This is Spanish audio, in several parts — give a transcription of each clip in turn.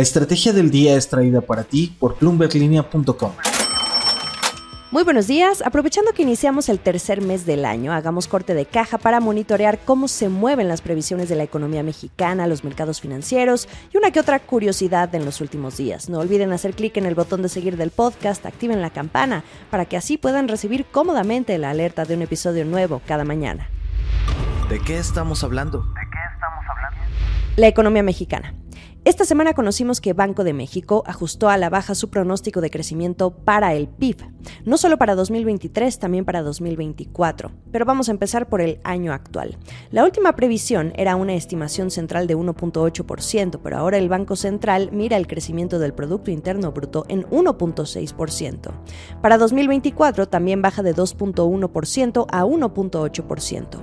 La estrategia del día es traída para ti por bloomberglinea.com. Muy buenos días. Aprovechando que iniciamos el tercer mes del año, hagamos corte de caja para monitorear cómo se mueven las previsiones de la economía mexicana, los mercados financieros y una que otra curiosidad en los últimos días. No olviden hacer clic en el botón de seguir del podcast, activen la campana para que así puedan recibir cómodamente la alerta de un episodio nuevo cada mañana. ¿De qué estamos hablando? La economía mexicana. Esta semana conocimos que Banco de México ajustó a la baja su pronóstico de crecimiento para el PIB, no solo para 2023, también para 2024. Pero vamos a empezar por el año actual. La última previsión era una estimación central de 1.8%, pero ahora el Banco Central mira el crecimiento del Producto Interno Bruto en 1.6%. Para 2024 también baja de 2.1% a 1.8%.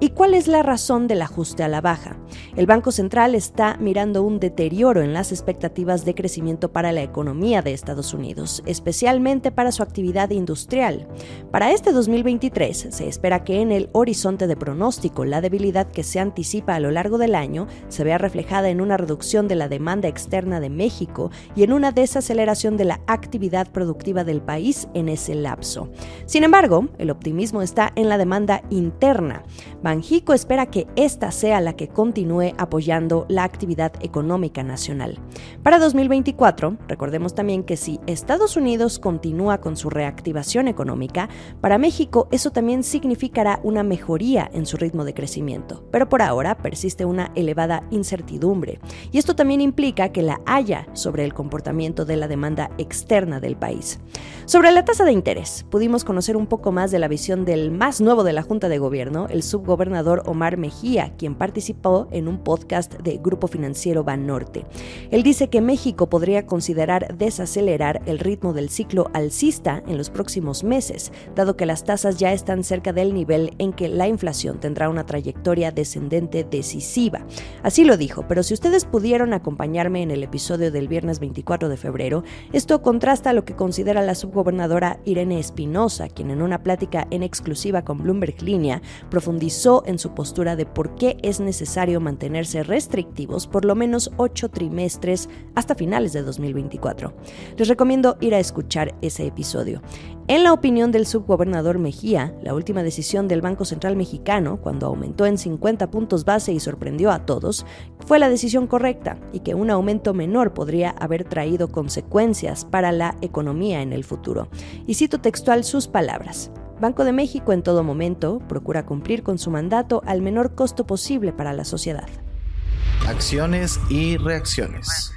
¿Y cuál es la razón del ajuste a la baja? El Banco Central está mirando un deterioro en las expectativas de crecimiento para la economía de Estados Unidos, especialmente para su actividad industrial. Para este 2023 se espera que en el horizonte de pronóstico la debilidad que se anticipa a lo largo del año se vea reflejada en una reducción de la demanda externa de México y en una desaceleración de la actividad productiva del país en ese lapso. Sin embargo, el optimismo está en la demanda interna. Banjico espera que esta sea la que continúe apoyando la actividad económica nacional. Para 2024, recordemos también que si Estados Unidos continúa con su reactivación económica, para México eso también significará una mejoría en su ritmo de crecimiento. Pero por ahora persiste una elevada incertidumbre. Y esto también implica que la haya sobre el comportamiento de la demanda externa del país. Sobre la tasa de interés, pudimos conocer un poco más de la visión del más nuevo de la Junta de Gobierno, el subgobernador gobernador Omar Mejía, quien participó en un podcast de Grupo Financiero Banorte. Él dice que México podría considerar desacelerar el ritmo del ciclo alcista en los próximos meses, dado que las tasas ya están cerca del nivel en que la inflación tendrá una trayectoria descendente decisiva. Así lo dijo, pero si ustedes pudieron acompañarme en el episodio del viernes 24 de febrero, esto contrasta lo que considera la subgobernadora Irene Espinosa, quien en una plática en exclusiva con Bloomberg Línea profundizó en su postura de por qué es necesario mantenerse restrictivos por lo menos ocho trimestres hasta finales de 2024. Les recomiendo ir a escuchar ese episodio. En la opinión del subgobernador Mejía, la última decisión del Banco Central Mexicano, cuando aumentó en 50 puntos base y sorprendió a todos, fue la decisión correcta y que un aumento menor podría haber traído consecuencias para la economía en el futuro. Y cito textual sus palabras. Banco de México en todo momento procura cumplir con su mandato al menor costo posible para la sociedad. Acciones y reacciones.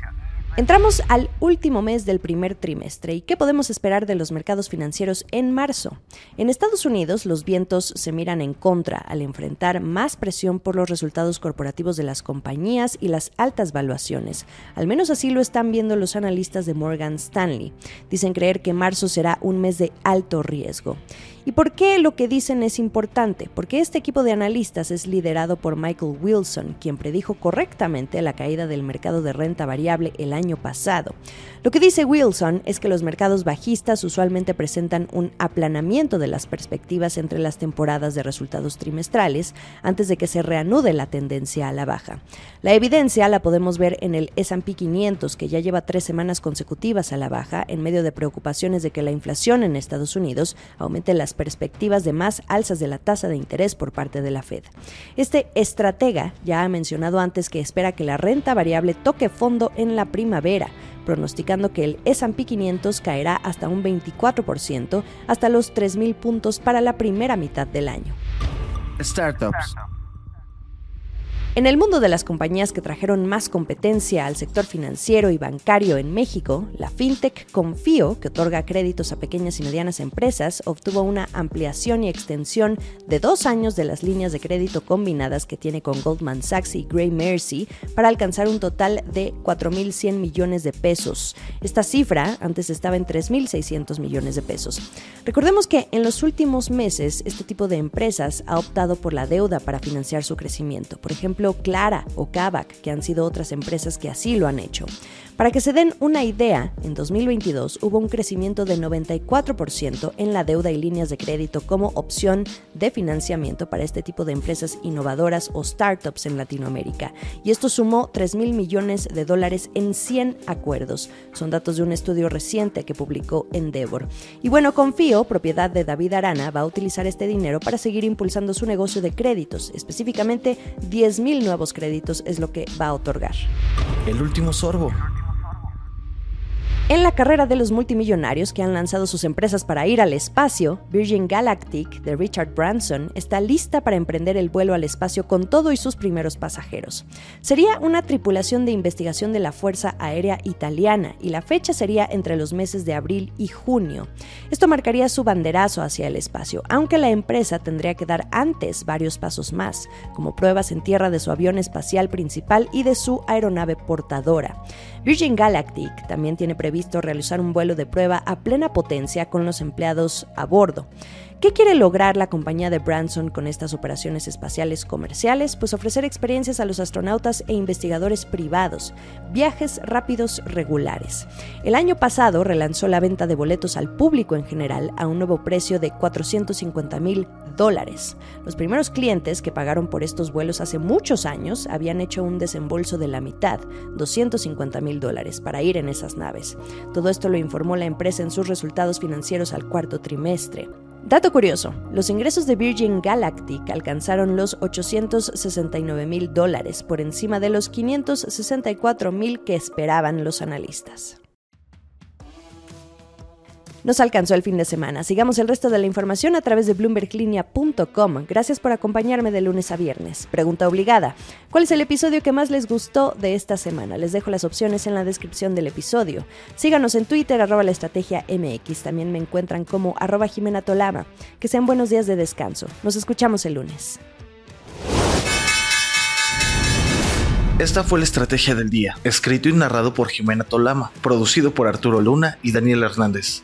Entramos al último mes del primer trimestre y ¿qué podemos esperar de los mercados financieros en marzo? En Estados Unidos los vientos se miran en contra al enfrentar más presión por los resultados corporativos de las compañías y las altas valuaciones. Al menos así lo están viendo los analistas de Morgan Stanley. Dicen creer que marzo será un mes de alto riesgo. ¿Y por qué lo que dicen es importante? Porque este equipo de analistas es liderado por Michael Wilson, quien predijo correctamente la caída del mercado de renta variable el año pasado. Lo que dice Wilson es que los mercados bajistas usualmente presentan un aplanamiento de las perspectivas entre las temporadas de resultados trimestrales antes de que se reanude la tendencia a la baja. La evidencia la podemos ver en el S&P 500 que ya lleva tres semanas consecutivas a la baja en medio de preocupaciones de que la inflación en Estados Unidos aumente las perspectivas de más alzas de la tasa de interés por parte de la Fed. Este estratega ya ha mencionado antes que espera que la renta variable toque fondo en la pronosticando que el S&P 500 caerá hasta un 24% hasta los 3.000 puntos para la primera mitad del año. Startups. En el mundo de las compañías que trajeron más competencia al sector financiero y bancario en México, la fintech Confío, que otorga créditos a pequeñas y medianas empresas, obtuvo una ampliación y extensión de dos años de las líneas de crédito combinadas que tiene con Goldman Sachs y Gray Mercy para alcanzar un total de 4.100 millones de pesos. Esta cifra antes estaba en 3.600 millones de pesos. Recordemos que en los últimos meses este tipo de empresas ha optado por la deuda para financiar su crecimiento. Por ejemplo, Clara o Kavak, que han sido otras empresas que así lo han hecho. Para que se den una idea, en 2022 hubo un crecimiento de 94% en la deuda y líneas de crédito como opción de financiamiento para este tipo de empresas innovadoras o startups en Latinoamérica. Y esto sumó 3 mil millones de dólares en 100 acuerdos. Son datos de un estudio reciente que publicó Endeavor. Y bueno, Confío, propiedad de David Arana, va a utilizar este dinero para seguir impulsando su negocio de créditos. Específicamente, 10 mil nuevos créditos es lo que va a otorgar. El último sorbo. En la carrera de los multimillonarios que han lanzado sus empresas para ir al espacio, Virgin Galactic de Richard Branson está lista para emprender el vuelo al espacio con todo y sus primeros pasajeros. Sería una tripulación de investigación de la Fuerza Aérea Italiana y la fecha sería entre los meses de abril y junio. Esto marcaría su banderazo hacia el espacio, aunque la empresa tendría que dar antes varios pasos más, como pruebas en tierra de su avión espacial principal y de su aeronave portadora. Virgin Galactic también tiene realizar un vuelo de prueba a plena potencia con los empleados a bordo. ¿Qué quiere lograr la compañía de Branson con estas operaciones espaciales comerciales? Pues ofrecer experiencias a los astronautas e investigadores privados, viajes rápidos regulares. El año pasado relanzó la venta de boletos al público en general a un nuevo precio de 450 mil dólares. Los primeros clientes que pagaron por estos vuelos hace muchos años habían hecho un desembolso de la mitad, 250 mil dólares, para ir en esas naves. Todo esto lo informó la empresa en sus resultados financieros al cuarto trimestre. Dato curioso, los ingresos de Virgin Galactic alcanzaron los 869 mil dólares por encima de los 564 mil que esperaban los analistas. Nos alcanzó el fin de semana. Sigamos el resto de la información a través de bloomberglinea.com. Gracias por acompañarme de lunes a viernes. Pregunta obligada. ¿Cuál es el episodio que más les gustó de esta semana? Les dejo las opciones en la descripción del episodio. Síganos en Twitter, arroba la estrategia MX. También me encuentran como arroba Jimena Tolama. Que sean buenos días de descanso. Nos escuchamos el lunes. Esta fue la estrategia del día, escrito y narrado por Jimena Tolama, producido por Arturo Luna y Daniel Hernández.